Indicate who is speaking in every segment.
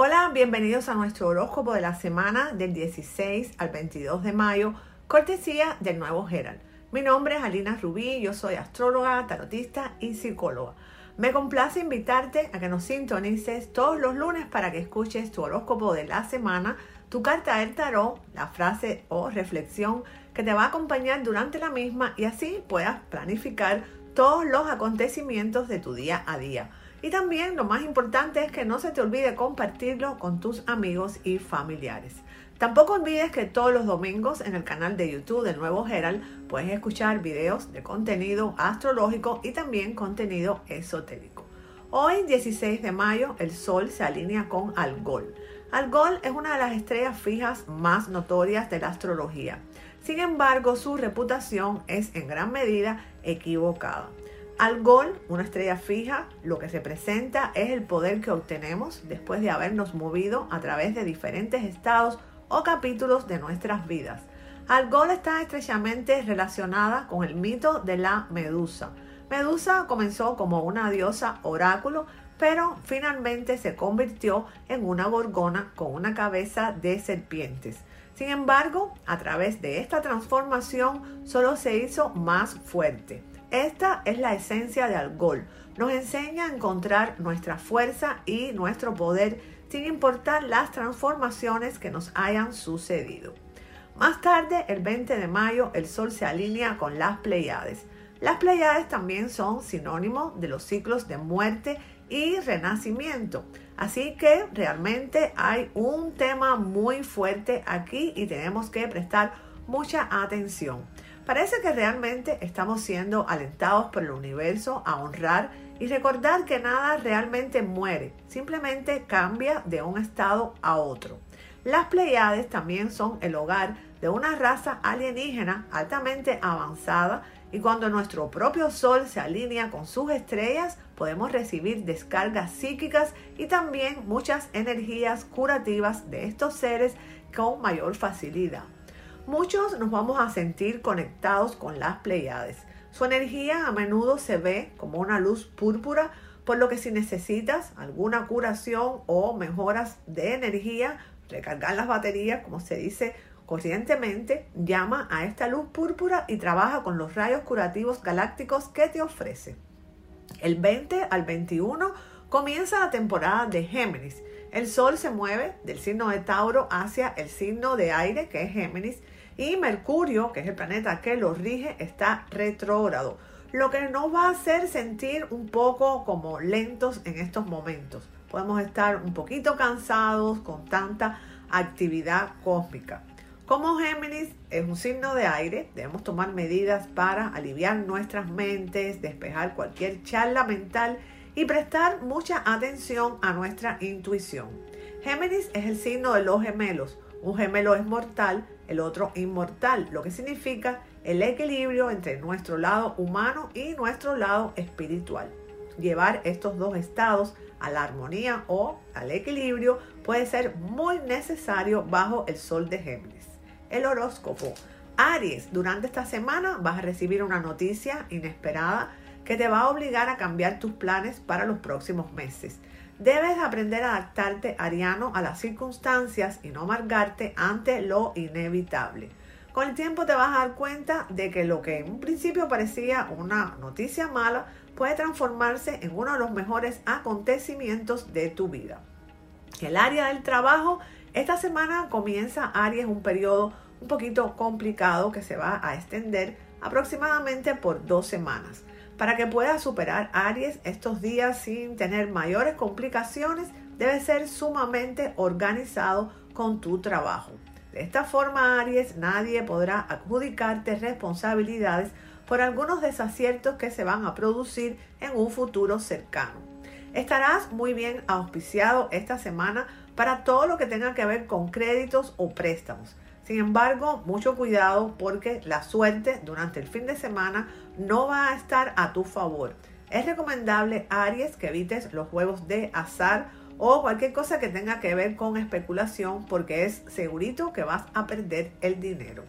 Speaker 1: Hola, bienvenidos a nuestro horóscopo de la semana del 16 al 22 de mayo, cortesía del nuevo Herald. Mi nombre es Alina Rubí, yo soy astróloga, tarotista y psicóloga. Me complace invitarte a que nos sintonices todos los lunes para que escuches tu horóscopo de la semana, tu carta del tarot, la frase o reflexión que te va a acompañar durante la misma y así puedas planificar todos los acontecimientos de tu día a día. Y también lo más importante es que no se te olvide compartirlo con tus amigos y familiares. Tampoco olvides que todos los domingos en el canal de YouTube del Nuevo Herald puedes escuchar videos de contenido astrológico y también contenido esotérico. Hoy, 16 de mayo, el Sol se alinea con Algol. Algol es una de las estrellas fijas más notorias de la astrología. Sin embargo, su reputación es en gran medida equivocada. Algol, una estrella fija, lo que representa es el poder que obtenemos después de habernos movido a través de diferentes estados o capítulos de nuestras vidas. Algol está estrechamente relacionada con el mito de la Medusa. Medusa comenzó como una diosa oráculo, pero finalmente se convirtió en una gorgona con una cabeza de serpientes. Sin embargo, a través de esta transformación solo se hizo más fuerte. Esta es la esencia de Algol. Nos enseña a encontrar nuestra fuerza y nuestro poder sin importar las transformaciones que nos hayan sucedido. Más tarde, el 20 de mayo, el Sol se alinea con las Pleiades. Las Pleiades también son sinónimos de los ciclos de muerte y renacimiento. Así que realmente hay un tema muy fuerte aquí y tenemos que prestar mucha atención. Parece que realmente estamos siendo alentados por el universo a honrar y recordar que nada realmente muere, simplemente cambia de un estado a otro. Las Pleiades también son el hogar de una raza alienígena altamente avanzada y cuando nuestro propio Sol se alinea con sus estrellas podemos recibir descargas psíquicas y también muchas energías curativas de estos seres con mayor facilidad. Muchos nos vamos a sentir conectados con las Pleiades. Su energía a menudo se ve como una luz púrpura, por lo que si necesitas alguna curación o mejoras de energía, recargar las baterías, como se dice corrientemente, llama a esta luz púrpura y trabaja con los rayos curativos galácticos que te ofrece. El 20 al 21 comienza la temporada de Géminis. El Sol se mueve del signo de Tauro hacia el signo de aire, que es Géminis, y Mercurio, que es el planeta que lo rige, está retrógrado, lo que nos va a hacer sentir un poco como lentos en estos momentos. Podemos estar un poquito cansados con tanta actividad cósmica. Como Géminis es un signo de aire, debemos tomar medidas para aliviar nuestras mentes, despejar cualquier charla mental y prestar mucha atención a nuestra intuición. Géminis es el signo de los gemelos. Un gemelo es mortal, el otro inmortal, lo que significa el equilibrio entre nuestro lado humano y nuestro lado espiritual. Llevar estos dos estados a la armonía o al equilibrio puede ser muy necesario bajo el sol de Géminis. El horóscopo. Aries, durante esta semana vas a recibir una noticia inesperada que te va a obligar a cambiar tus planes para los próximos meses. Debes aprender a adaptarte, Ariano, a las circunstancias y no amargarte ante lo inevitable. Con el tiempo te vas a dar cuenta de que lo que en un principio parecía una noticia mala puede transformarse en uno de los mejores acontecimientos de tu vida. El área del trabajo, esta semana comienza Aries un periodo un poquito complicado que se va a extender aproximadamente por dos semanas. Para que puedas superar Aries estos días sin tener mayores complicaciones, debes ser sumamente organizado con tu trabajo. De esta forma, Aries, nadie podrá adjudicarte responsabilidades por algunos desaciertos que se van a producir en un futuro cercano. Estarás muy bien auspiciado esta semana para todo lo que tenga que ver con créditos o préstamos. Sin embargo, mucho cuidado porque la suerte durante el fin de semana no va a estar a tu favor. Es recomendable, Aries, que evites los juegos de azar o cualquier cosa que tenga que ver con especulación porque es segurito que vas a perder el dinero.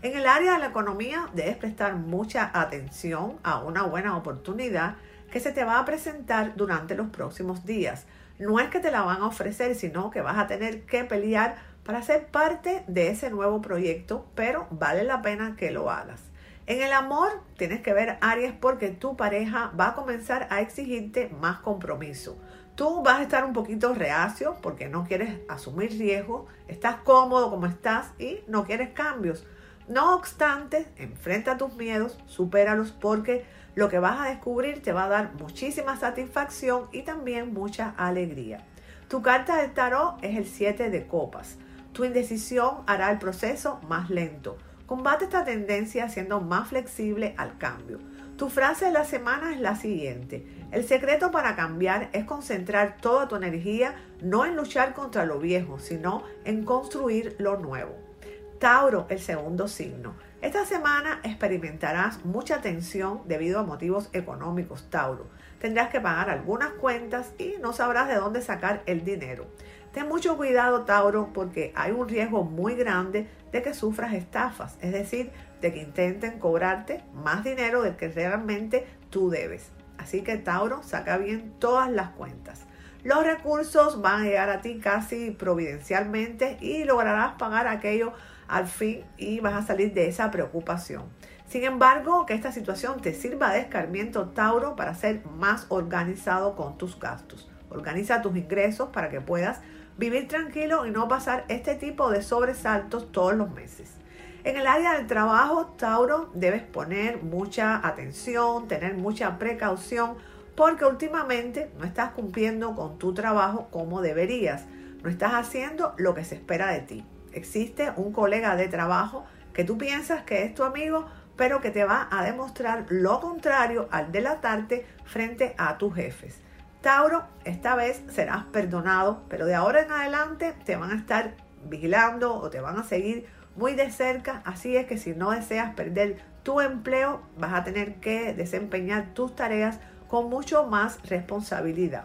Speaker 1: En el área de la economía debes prestar mucha atención a una buena oportunidad que se te va a presentar durante los próximos días. No es que te la van a ofrecer, sino que vas a tener que pelear para ser parte de ese nuevo proyecto, pero vale la pena que lo hagas. En el amor tienes que ver Aries porque tu pareja va a comenzar a exigirte más compromiso. Tú vas a estar un poquito reacio porque no quieres asumir riesgo, estás cómodo como estás y no quieres cambios. No obstante, enfrenta tus miedos, supéralos porque lo que vas a descubrir te va a dar muchísima satisfacción y también mucha alegría. Tu carta del tarot es el 7 de copas. Tu indecisión hará el proceso más lento. Combate esta tendencia siendo más flexible al cambio. Tu frase de la semana es la siguiente. El secreto para cambiar es concentrar toda tu energía no en luchar contra lo viejo, sino en construir lo nuevo. Tauro, el segundo signo. Esta semana experimentarás mucha tensión debido a motivos económicos, Tauro. Tendrás que pagar algunas cuentas y no sabrás de dónde sacar el dinero. Ten mucho cuidado, Tauro, porque hay un riesgo muy grande de que sufras estafas, es decir, de que intenten cobrarte más dinero del que realmente tú debes. Así que, Tauro, saca bien todas las cuentas. Los recursos van a llegar a ti casi providencialmente y lograrás pagar aquello al fin y vas a salir de esa preocupación. Sin embargo, que esta situación te sirva de escarmiento, Tauro, para ser más organizado con tus gastos. Organiza tus ingresos para que puedas vivir tranquilo y no pasar este tipo de sobresaltos todos los meses. En el área del trabajo, Tauro, debes poner mucha atención, tener mucha precaución, porque últimamente no estás cumpliendo con tu trabajo como deberías. No estás haciendo lo que se espera de ti existe un colega de trabajo que tú piensas que es tu amigo, pero que te va a demostrar lo contrario al delatarte frente a tus jefes. Tauro, esta vez serás perdonado, pero de ahora en adelante te van a estar vigilando o te van a seguir muy de cerca, así es que si no deseas perder tu empleo, vas a tener que desempeñar tus tareas con mucho más responsabilidad.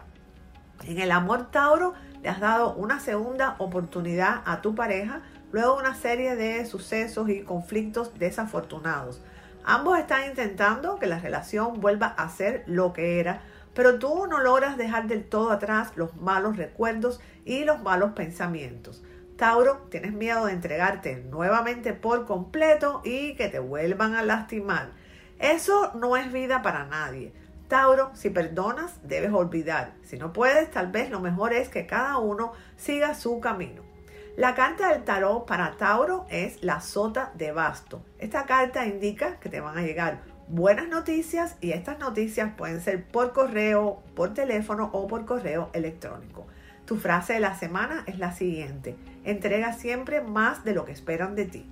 Speaker 1: En el amor Tauro, le has dado una segunda oportunidad a tu pareja luego de una serie de sucesos y conflictos desafortunados. Ambos están intentando que la relación vuelva a ser lo que era, pero tú no logras dejar del todo atrás los malos recuerdos y los malos pensamientos. Tauro, tienes miedo de entregarte nuevamente por completo y que te vuelvan a lastimar. Eso no es vida para nadie. Tauro, si perdonas, debes olvidar. Si no puedes, tal vez lo mejor es que cada uno siga su camino. La carta del tarot para Tauro es la sota de basto. Esta carta indica que te van a llegar buenas noticias y estas noticias pueden ser por correo, por teléfono o por correo electrónico. Tu frase de la semana es la siguiente. Entrega siempre más de lo que esperan de ti.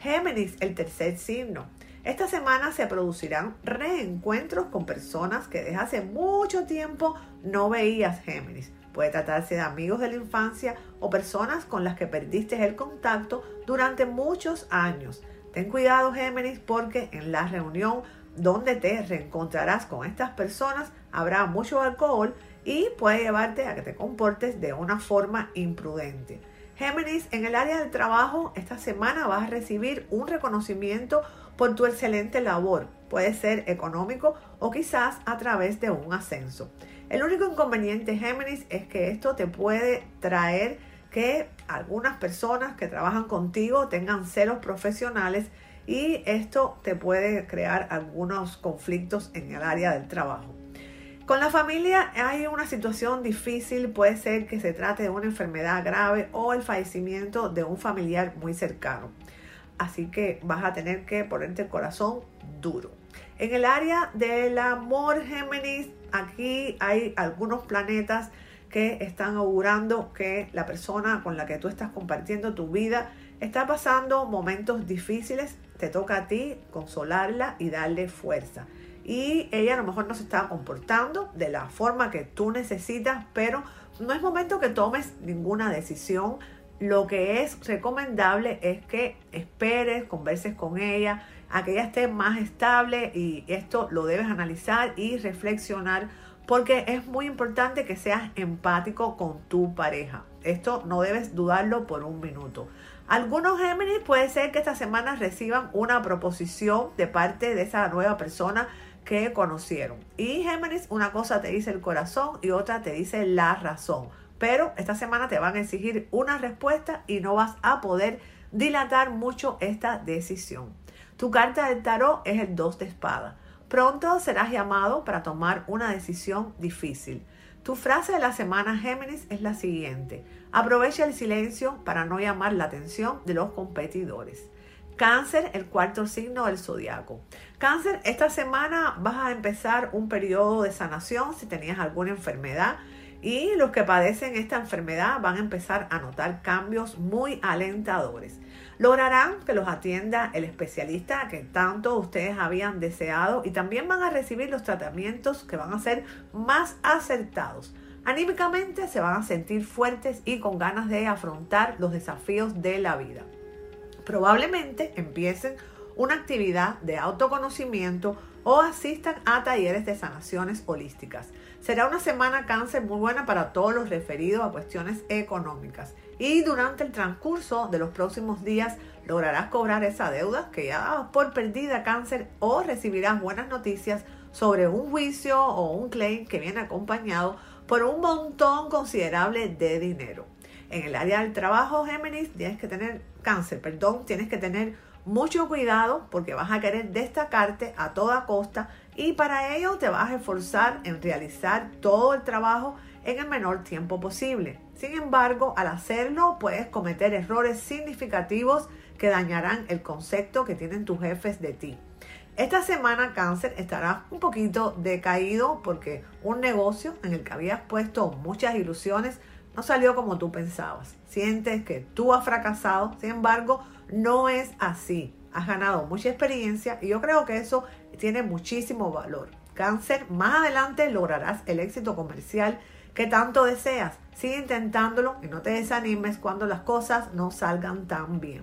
Speaker 1: Géminis, el tercer signo. Esta semana se producirán reencuentros con personas que desde hace mucho tiempo no veías Géminis. Puede tratarse de amigos de la infancia o personas con las que perdiste el contacto durante muchos años. Ten cuidado Géminis porque en la reunión donde te reencontrarás con estas personas habrá mucho alcohol y puede llevarte a que te comportes de una forma imprudente. Géminis, en el área del trabajo, esta semana vas a recibir un reconocimiento por tu excelente labor. Puede ser económico o quizás a través de un ascenso. El único inconveniente, Géminis, es que esto te puede traer que algunas personas que trabajan contigo tengan celos profesionales y esto te puede crear algunos conflictos en el área del trabajo. Con la familia hay una situación difícil, puede ser que se trate de una enfermedad grave o el fallecimiento de un familiar muy cercano así que vas a tener que ponerte el corazón duro. En el área del amor Géminis, aquí hay algunos planetas que están augurando que la persona con la que tú estás compartiendo tu vida está pasando momentos difíciles. Te toca a ti consolarla y darle fuerza. Y ella a lo mejor no se está comportando de la forma que tú necesitas, pero no es momento que tomes ninguna decisión lo que es recomendable es que esperes, converses con ella, a que ella esté más estable y esto lo debes analizar y reflexionar porque es muy importante que seas empático con tu pareja. Esto no debes dudarlo por un minuto. Algunos Géminis puede ser que esta semana reciban una proposición de parte de esa nueva persona que conocieron. Y Géminis, una cosa te dice el corazón y otra te dice la razón. Pero esta semana te van a exigir una respuesta y no vas a poder dilatar mucho esta decisión. Tu carta del tarot es el 2 de espada. Pronto serás llamado para tomar una decisión difícil. Tu frase de la semana Géminis es la siguiente. Aprovecha el silencio para no llamar la atención de los competidores. Cáncer, el cuarto signo del zodiaco. Cáncer, esta semana vas a empezar un periodo de sanación si tenías alguna enfermedad y los que padecen esta enfermedad van a empezar a notar cambios muy alentadores. Lograrán que los atienda el especialista que tanto ustedes habían deseado y también van a recibir los tratamientos que van a ser más acertados. Anímicamente se van a sentir fuertes y con ganas de afrontar los desafíos de la vida. Probablemente empiecen una actividad de autoconocimiento o asistan a talleres de sanaciones holísticas. Será una semana cáncer muy buena para todos los referidos a cuestiones económicas y durante el transcurso de los próximos días lograrás cobrar esa deuda que ya dabas por perdida cáncer o recibirás buenas noticias sobre un juicio o un claim que viene acompañado por un montón considerable de dinero. En el área del trabajo, Géminis, tienes que tener cáncer, perdón, tienes que tener mucho cuidado porque vas a querer destacarte a toda costa y para ello te vas a esforzar en realizar todo el trabajo en el menor tiempo posible. Sin embargo, al hacerlo puedes cometer errores significativos que dañarán el concepto que tienen tus jefes de ti. Esta semana cáncer estará un poquito decaído porque un negocio en el que habías puesto muchas ilusiones no salió como tú pensabas. Sientes que tú has fracasado, sin embargo, no es así. Has ganado mucha experiencia y yo creo que eso tiene muchísimo valor. Cáncer, más adelante lograrás el éxito comercial que tanto deseas. Sigue intentándolo y no te desanimes cuando las cosas no salgan tan bien.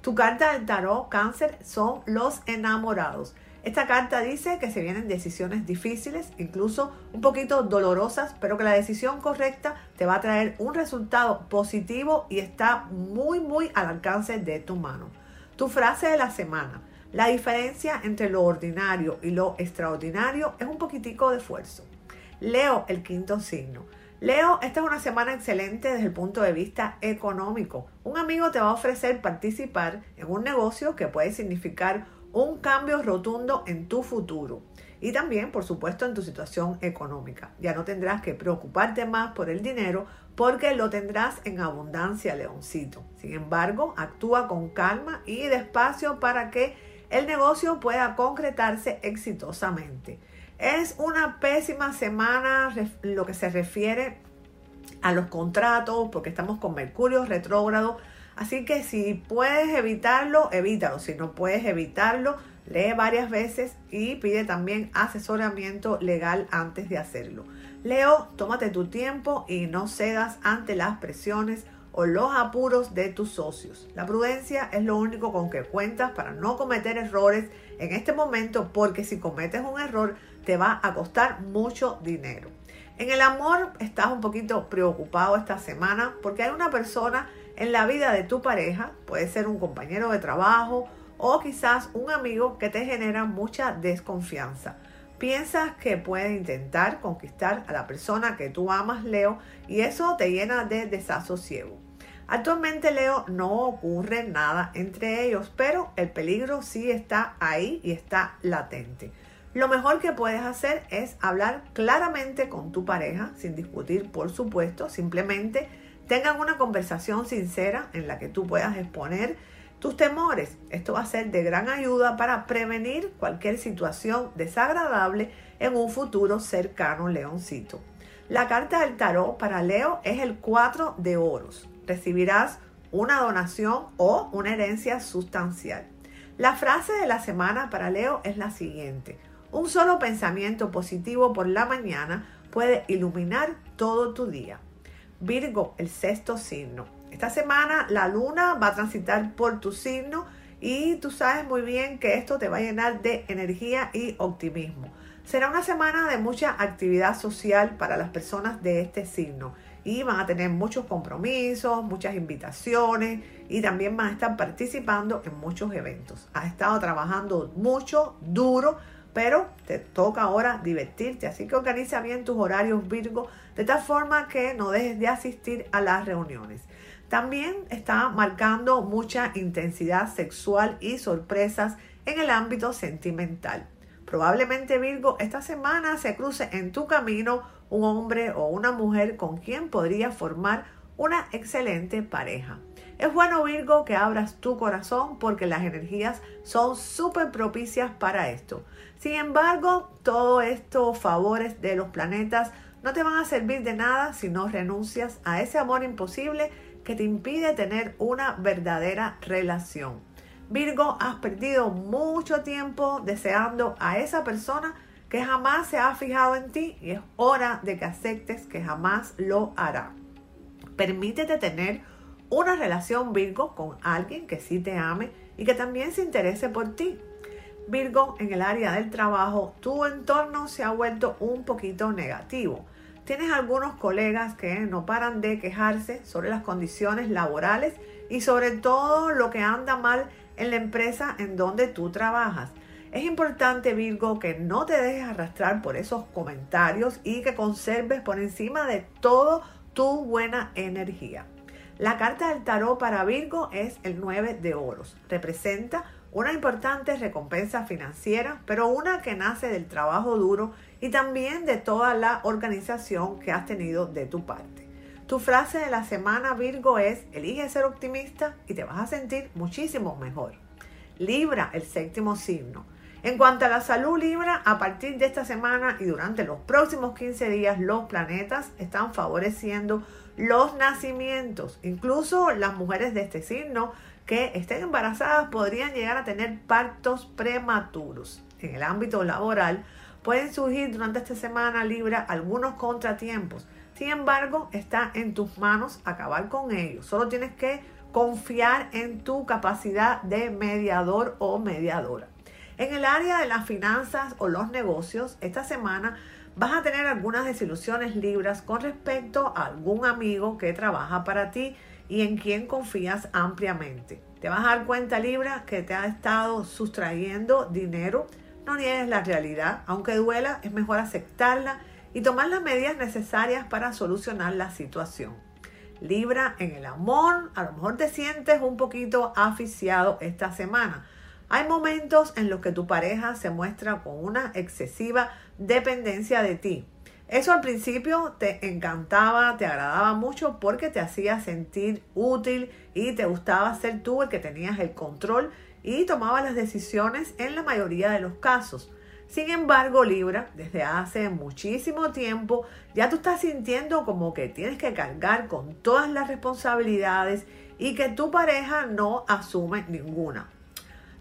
Speaker 1: Tu carta del tarot cáncer son los enamorados. Esta carta dice que se vienen decisiones difíciles, incluso un poquito dolorosas, pero que la decisión correcta te va a traer un resultado positivo y está muy, muy al alcance de tu mano. Tu frase de la semana. La diferencia entre lo ordinario y lo extraordinario es un poquitico de esfuerzo. Leo, el quinto signo. Leo, esta es una semana excelente desde el punto de vista económico. Un amigo te va a ofrecer participar en un negocio que puede significar un cambio rotundo en tu futuro y también, por supuesto, en tu situación económica. Ya no tendrás que preocuparte más por el dinero porque lo tendrás en abundancia, leoncito. Sin embargo, actúa con calma y despacio para que el negocio pueda concretarse exitosamente. Es una pésima semana lo que se refiere a los contratos porque estamos con Mercurio retrógrado Así que si puedes evitarlo, evítalo. Si no puedes evitarlo, lee varias veces y pide también asesoramiento legal antes de hacerlo. Leo, tómate tu tiempo y no cedas ante las presiones o los apuros de tus socios. La prudencia es lo único con que cuentas para no cometer errores en este momento porque si cometes un error te va a costar mucho dinero. En el amor estás un poquito preocupado esta semana porque hay una persona en la vida de tu pareja, puede ser un compañero de trabajo o quizás un amigo que te genera mucha desconfianza. Piensas que puede intentar conquistar a la persona que tú amas, Leo, y eso te llena de desasosiego. Actualmente, Leo, no ocurre nada entre ellos, pero el peligro sí está ahí y está latente. Lo mejor que puedes hacer es hablar claramente con tu pareja, sin discutir, por supuesto, simplemente tengan una conversación sincera en la que tú puedas exponer tus temores. Esto va a ser de gran ayuda para prevenir cualquier situación desagradable en un futuro cercano, leoncito. La carta del tarot para Leo es el 4 de oros. Recibirás una donación o una herencia sustancial. La frase de la semana para Leo es la siguiente. Un solo pensamiento positivo por la mañana puede iluminar todo tu día. Virgo, el sexto signo. Esta semana la luna va a transitar por tu signo y tú sabes muy bien que esto te va a llenar de energía y optimismo. Será una semana de mucha actividad social para las personas de este signo y van a tener muchos compromisos, muchas invitaciones y también van a estar participando en muchos eventos. Has estado trabajando mucho, duro pero te toca ahora divertirte. Así que organiza bien tus horarios Virgo de tal forma que no dejes de asistir a las reuniones. También está marcando mucha intensidad sexual y sorpresas en el ámbito sentimental. Probablemente Virgo esta semana se cruce en tu camino un hombre o una mujer con quien podría formar una excelente pareja. Es bueno Virgo que abras tu corazón porque las energías son súper propicias para esto. Sin embargo, todos estos favores de los planetas no te van a servir de nada si no renuncias a ese amor imposible que te impide tener una verdadera relación. Virgo, has perdido mucho tiempo deseando a esa persona que jamás se ha fijado en ti y es hora de que aceptes que jamás lo hará. Permítete tener una relación Virgo con alguien que sí te ame y que también se interese por ti. Virgo, en el área del trabajo, tu entorno se ha vuelto un poquito negativo. Tienes algunos colegas que no paran de quejarse sobre las condiciones laborales y sobre todo lo que anda mal en la empresa en donde tú trabajas. Es importante, Virgo, que no te dejes arrastrar por esos comentarios y que conserves por encima de todo tu buena energía. La carta del tarot para Virgo es el 9 de oros. Representa una importante recompensa financiera, pero una que nace del trabajo duro y también de toda la organización que has tenido de tu parte. Tu frase de la semana Virgo es, elige ser optimista y te vas a sentir muchísimo mejor. Libra, el séptimo signo. En cuanto a la salud Libra, a partir de esta semana y durante los próximos 15 días, los planetas están favoreciendo los nacimientos. Incluso las mujeres de este signo que estén embarazadas podrían llegar a tener partos prematuros. En el ámbito laboral, Pueden surgir durante esta semana Libra algunos contratiempos. Sin embargo, está en tus manos acabar con ellos. Solo tienes que confiar en tu capacidad de mediador o mediadora. En el área de las finanzas o los negocios, esta semana vas a tener algunas desilusiones libras con respecto a algún amigo que trabaja para ti y en quien confías ampliamente. Te vas a dar cuenta, Libra, que te ha estado sustrayendo dinero no niegues la realidad, aunque duela, es mejor aceptarla y tomar las medidas necesarias para solucionar la situación. Libra, en el amor, a lo mejor te sientes un poquito aficiado esta semana. Hay momentos en los que tu pareja se muestra con una excesiva dependencia de ti. Eso al principio te encantaba, te agradaba mucho porque te hacía sentir útil y te gustaba ser tú el que tenías el control y tomaba las decisiones en la mayoría de los casos. Sin embargo, Libra, desde hace muchísimo tiempo, ya tú estás sintiendo como que tienes que cargar con todas las responsabilidades y que tu pareja no asume ninguna.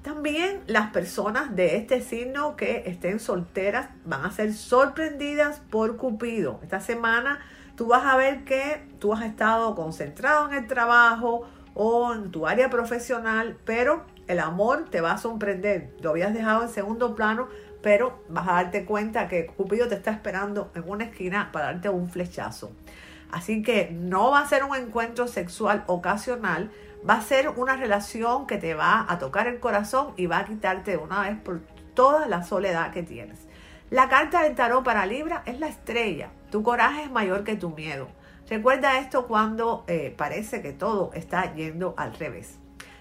Speaker 1: También las personas de este signo que estén solteras van a ser sorprendidas por Cupido. Esta semana tú vas a ver que tú has estado concentrado en el trabajo o en tu área profesional, pero el amor te va a sorprender. Lo habías dejado en segundo plano, pero vas a darte cuenta que Cupido te está esperando en una esquina para darte un flechazo. Así que no va a ser un encuentro sexual ocasional, va a ser una relación que te va a tocar el corazón y va a quitarte de una vez por toda la soledad que tienes. La carta del tarot para Libra es la estrella. Tu coraje es mayor que tu miedo. Recuerda esto cuando eh, parece que todo está yendo al revés.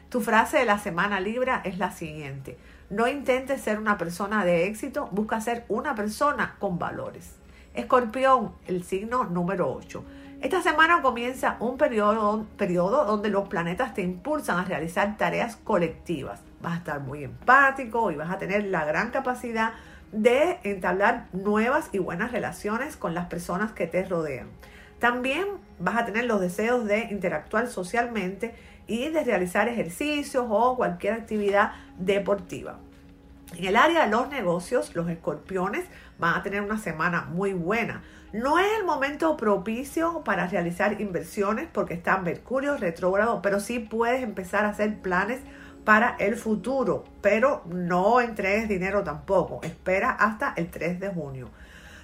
Speaker 1: Tu frase de la semana Libra es la siguiente. No intentes ser una persona de éxito, busca ser una persona con valores. Escorpión, el signo número 8. Esta semana comienza un periodo, periodo donde los planetas te impulsan a realizar tareas colectivas. Vas a estar muy empático y vas a tener la gran capacidad de entablar nuevas y buenas relaciones con las personas que te rodean. También vas a tener los deseos de interactuar socialmente y de realizar ejercicios o cualquier actividad deportiva. En el área de los negocios, los escorpiones van a tener una semana muy buena. No es el momento propicio para realizar inversiones porque está Mercurio retrógrado, pero sí puedes empezar a hacer planes para el futuro, pero no entregues dinero tampoco. Espera hasta el 3 de junio.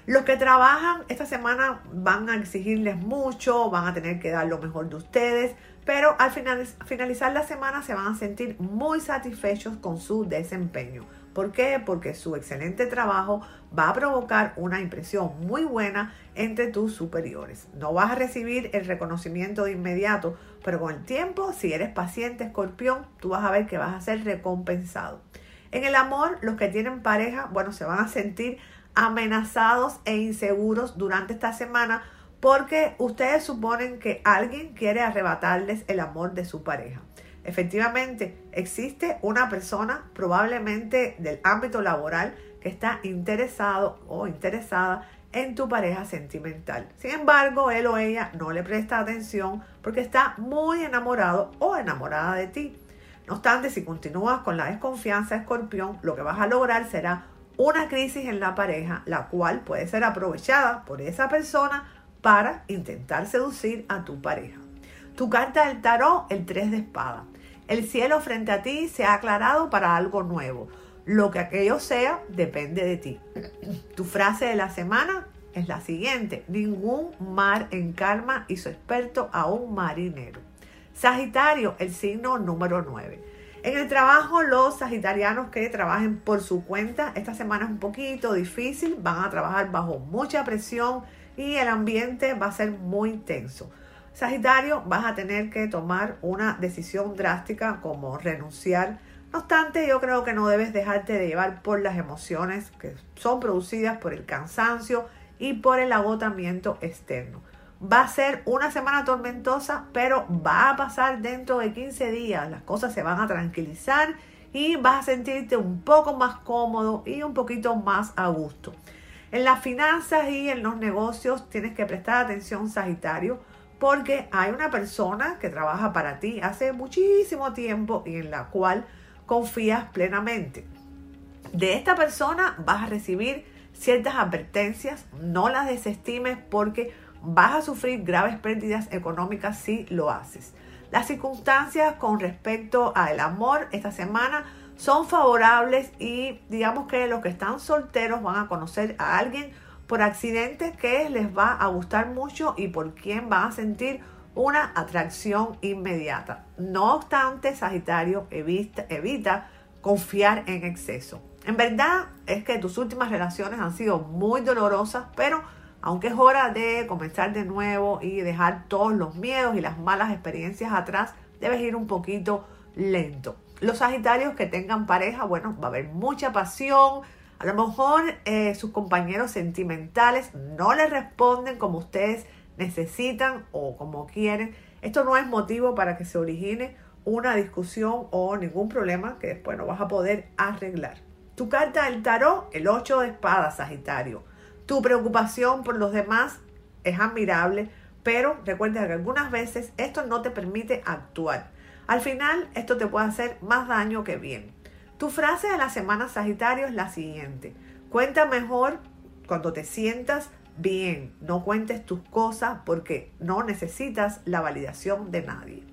Speaker 1: Los que trabajan esta semana van a exigirles mucho, van a tener que dar lo mejor de ustedes, pero al finalizar la semana se van a sentir muy satisfechos con su desempeño. ¿Por qué? Porque su excelente trabajo va a provocar una impresión muy buena entre tus superiores. No vas a recibir el reconocimiento de inmediato, pero con el tiempo, si eres paciente escorpión, tú vas a ver que vas a ser recompensado. En el amor, los que tienen pareja, bueno, se van a sentir amenazados e inseguros durante esta semana porque ustedes suponen que alguien quiere arrebatarles el amor de su pareja. Efectivamente, existe una persona, probablemente del ámbito laboral, que está interesado o interesada en tu pareja sentimental. Sin embargo, él o ella no le presta atención porque está muy enamorado o enamorada de ti. No obstante, si continúas con la desconfianza escorpión, lo que vas a lograr será una crisis en la pareja, la cual puede ser aprovechada por esa persona para intentar seducir a tu pareja. Tu carta del tarot, el 3 de espada. El cielo frente a ti se ha aclarado para algo nuevo. Lo que aquello sea depende de ti. Tu frase de la semana es la siguiente. Ningún mar en calma hizo experto a un marinero. Sagitario, el signo número 9. En el trabajo, los sagitarianos que trabajen por su cuenta, esta semana es un poquito difícil, van a trabajar bajo mucha presión y el ambiente va a ser muy tenso. Sagitario, vas a tener que tomar una decisión drástica como renunciar. No obstante, yo creo que no debes dejarte de llevar por las emociones que son producidas por el cansancio y por el agotamiento externo. Va a ser una semana tormentosa, pero va a pasar dentro de 15 días. Las cosas se van a tranquilizar y vas a sentirte un poco más cómodo y un poquito más a gusto. En las finanzas y en los negocios tienes que prestar atención, Sagitario, porque hay una persona que trabaja para ti hace muchísimo tiempo y en la cual confías plenamente. De esta persona vas a recibir ciertas advertencias, no las desestimes porque vas a sufrir graves pérdidas económicas si lo haces. Las circunstancias con respecto al amor esta semana son favorables y digamos que los que están solteros van a conocer a alguien por accidente que les va a gustar mucho y por quien van a sentir una atracción inmediata. No obstante, Sagitario evita, evita confiar en exceso. En verdad es que tus últimas relaciones han sido muy dolorosas, pero aunque es hora de comenzar de nuevo y dejar todos los miedos y las malas experiencias atrás, debes ir un poquito lento. Los Sagitarios que tengan pareja, bueno, va a haber mucha pasión. A lo mejor eh, sus compañeros sentimentales no les responden como ustedes necesitan o como quieren. Esto no es motivo para que se origine una discusión o ningún problema que después no vas a poder arreglar. Tu carta del tarot, el 8 de espadas, Sagitario. Tu preocupación por los demás es admirable, pero recuerda que algunas veces esto no te permite actuar. Al final, esto te puede hacer más daño que bien. Tu frase de la semana Sagitario es la siguiente. Cuenta mejor cuando te sientas bien. No cuentes tus cosas porque no necesitas la validación de nadie.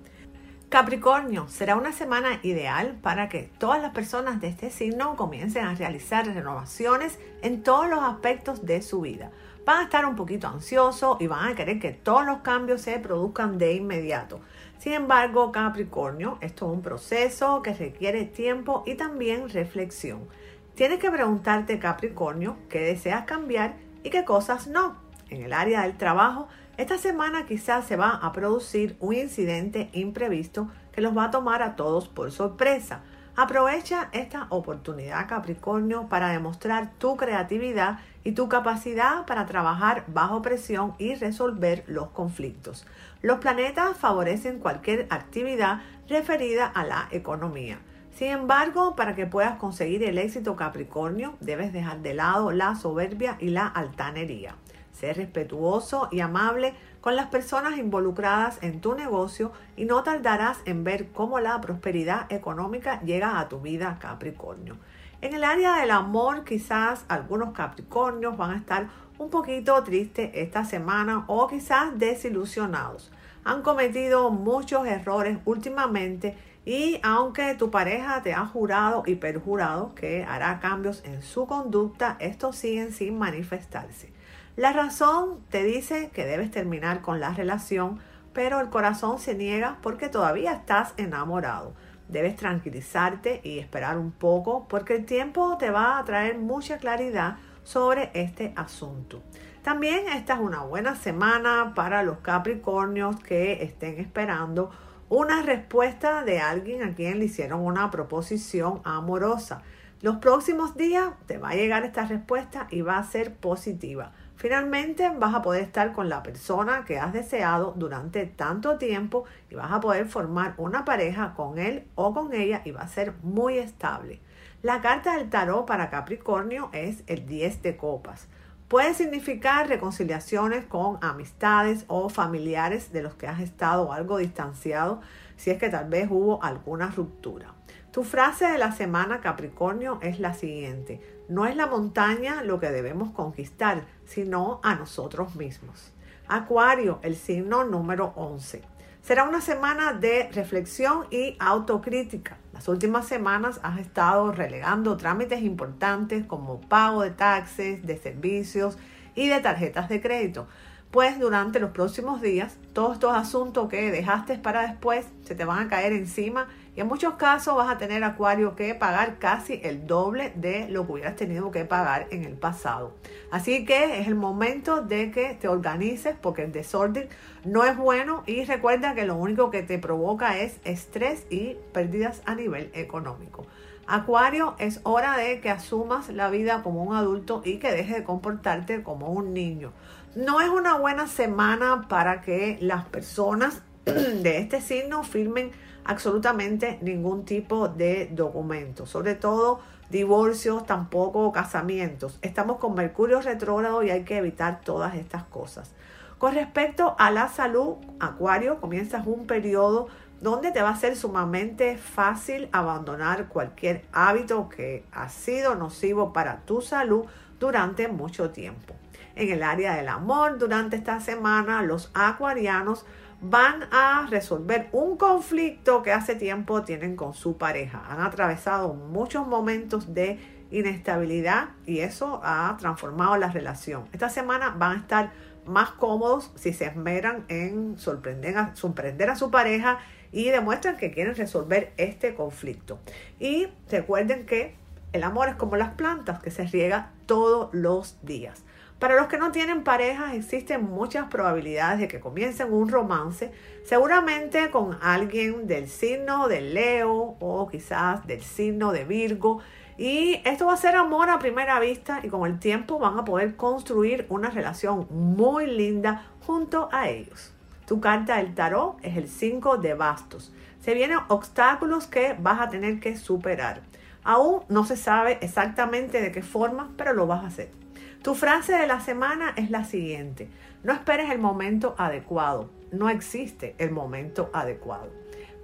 Speaker 1: Capricornio, será una semana ideal para que todas las personas de este signo comiencen a realizar renovaciones en todos los aspectos de su vida. Van a estar un poquito ansiosos y van a querer que todos los cambios se produzcan de inmediato. Sin embargo, Capricornio, esto es un proceso que requiere tiempo y también reflexión. Tienes que preguntarte, Capricornio, qué deseas cambiar y qué cosas no. En el área del trabajo, esta semana quizás se va a producir un incidente imprevisto que los va a tomar a todos por sorpresa. Aprovecha esta oportunidad Capricornio para demostrar tu creatividad y tu capacidad para trabajar bajo presión y resolver los conflictos. Los planetas favorecen cualquier actividad referida a la economía. Sin embargo, para que puedas conseguir el éxito Capricornio, debes dejar de lado la soberbia y la altanería. Sé respetuoso y amable con las personas involucradas en tu negocio y no tardarás en ver cómo la prosperidad económica llega a tu vida Capricornio. En el área del amor, quizás algunos Capricornios van a estar un poquito tristes esta semana o quizás desilusionados. Han cometido muchos errores últimamente y aunque tu pareja te ha jurado y perjurado que hará cambios en su conducta, estos siguen sin manifestarse. La razón te dice que debes terminar con la relación, pero el corazón se niega porque todavía estás enamorado. Debes tranquilizarte y esperar un poco porque el tiempo te va a traer mucha claridad sobre este asunto. También esta es una buena semana para los Capricornios que estén esperando una respuesta de alguien a quien le hicieron una proposición amorosa. Los próximos días te va a llegar esta respuesta y va a ser positiva. Finalmente vas a poder estar con la persona que has deseado durante tanto tiempo y vas a poder formar una pareja con él o con ella y va a ser muy estable. La carta del tarot para Capricornio es el 10 de copas. Puede significar reconciliaciones con amistades o familiares de los que has estado algo distanciado si es que tal vez hubo alguna ruptura. Tu frase de la semana Capricornio es la siguiente. No es la montaña lo que debemos conquistar, sino a nosotros mismos. Acuario, el signo número 11. Será una semana de reflexión y autocrítica. Las últimas semanas has estado relegando trámites importantes como pago de taxes, de servicios y de tarjetas de crédito. Pues durante los próximos días, todos estos asuntos que dejaste para después se te van a caer encima y en muchos casos vas a tener, Acuario, que pagar casi el doble de lo que hubieras tenido que pagar en el pasado. Así que es el momento de que te organices porque el desorden no es bueno y recuerda que lo único que te provoca es estrés y pérdidas a nivel económico. Acuario, es hora de que asumas la vida como un adulto y que dejes de comportarte como un niño. No es una buena semana para que las personas de este signo firmen absolutamente ningún tipo de documento, sobre todo divorcios, tampoco casamientos. Estamos con Mercurio retrógrado y hay que evitar todas estas cosas. Con respecto a la salud, Acuario, comienzas un periodo donde te va a ser sumamente fácil abandonar cualquier hábito que ha sido nocivo para tu salud durante mucho tiempo. En el área del amor, durante esta semana, los acuarianos van a resolver un conflicto que hace tiempo tienen con su pareja. Han atravesado muchos momentos de inestabilidad y eso ha transformado la relación. Esta semana van a estar más cómodos si se esmeran en sorprender a, sorprender a su pareja y demuestran que quieren resolver este conflicto. Y recuerden que el amor es como las plantas que se riega todos los días. Para los que no tienen parejas existen muchas probabilidades de que comiencen un romance, seguramente con alguien del signo de Leo o quizás del signo de Virgo. Y esto va a ser amor a primera vista y con el tiempo van a poder construir una relación muy linda junto a ellos. Tu carta del tarot es el 5 de bastos. Se vienen obstáculos que vas a tener que superar. Aún no se sabe exactamente de qué forma, pero lo vas a hacer. Tu frase de la semana es la siguiente. No esperes el momento adecuado. No existe el momento adecuado.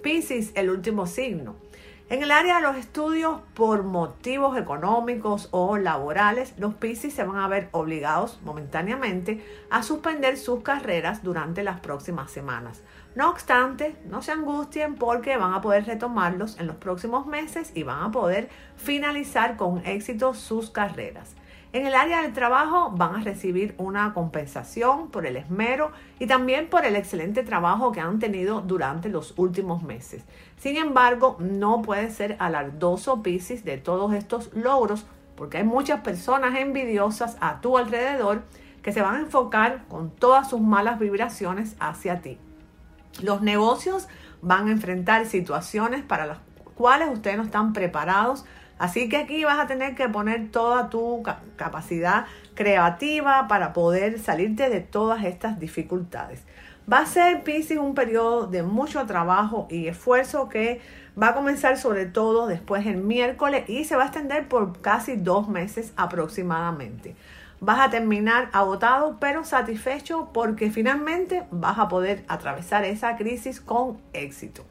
Speaker 1: Piscis, el último signo. En el área de los estudios, por motivos económicos o laborales, los Piscis se van a ver obligados momentáneamente a suspender sus carreras durante las próximas semanas. No obstante, no se angustien porque van a poder retomarlos en los próximos meses y van a poder finalizar con éxito sus carreras. En el área del trabajo van a recibir una compensación por el esmero y también por el excelente trabajo que han tenido durante los últimos meses. Sin embargo, no puede ser alardoso Piscis de todos estos logros porque hay muchas personas envidiosas a tu alrededor que se van a enfocar con todas sus malas vibraciones hacia ti. Los negocios van a enfrentar situaciones para las cuales ustedes no están preparados Así que aquí vas a tener que poner toda tu capacidad creativa para poder salirte de todas estas dificultades. Va a ser, Pisces, un periodo de mucho trabajo y esfuerzo que va a comenzar sobre todo después el miércoles y se va a extender por casi dos meses aproximadamente. Vas a terminar agotado pero satisfecho porque finalmente vas a poder atravesar esa crisis con éxito.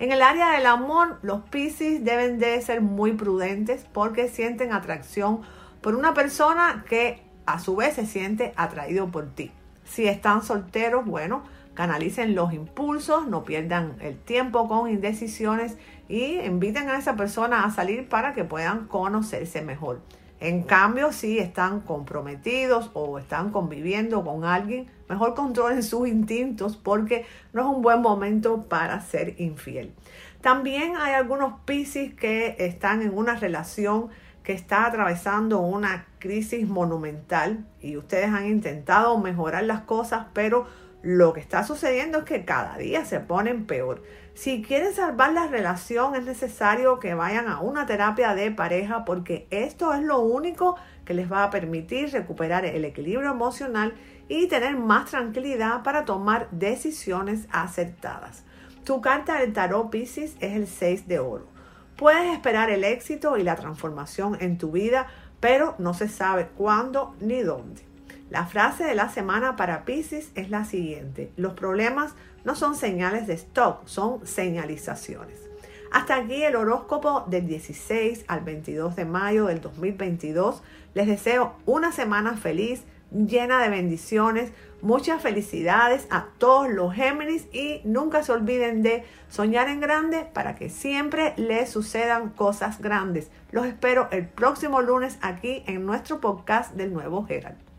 Speaker 1: En el área del amor, los Pisces deben de ser muy prudentes porque sienten atracción por una persona que a su vez se siente atraído por ti. Si están solteros, bueno, canalicen los impulsos, no pierdan el tiempo con indecisiones y inviten a esa persona a salir para que puedan conocerse mejor. En cambio, si están comprometidos o están conviviendo con alguien, mejor controlen sus instintos porque no es un buen momento para ser infiel. También hay algunos Piscis que están en una relación que está atravesando una crisis monumental y ustedes han intentado mejorar las cosas, pero lo que está sucediendo es que cada día se ponen peor. Si quieren salvar la relación es necesario que vayan a una terapia de pareja porque esto es lo único que les va a permitir recuperar el equilibrio emocional y tener más tranquilidad para tomar decisiones acertadas. Tu carta del tarot Pisces es el 6 de oro. Puedes esperar el éxito y la transformación en tu vida, pero no se sabe cuándo ni dónde. La frase de la semana para Pisces es la siguiente. Los problemas no son señales de stock, son señalizaciones. Hasta aquí el horóscopo del 16 al 22 de mayo del 2022. Les deseo una semana feliz, llena de bendiciones, muchas felicidades a todos los Géminis y nunca se olviden de soñar en grande para que siempre les sucedan cosas grandes. Los espero el próximo lunes aquí en nuestro podcast del nuevo Gerald.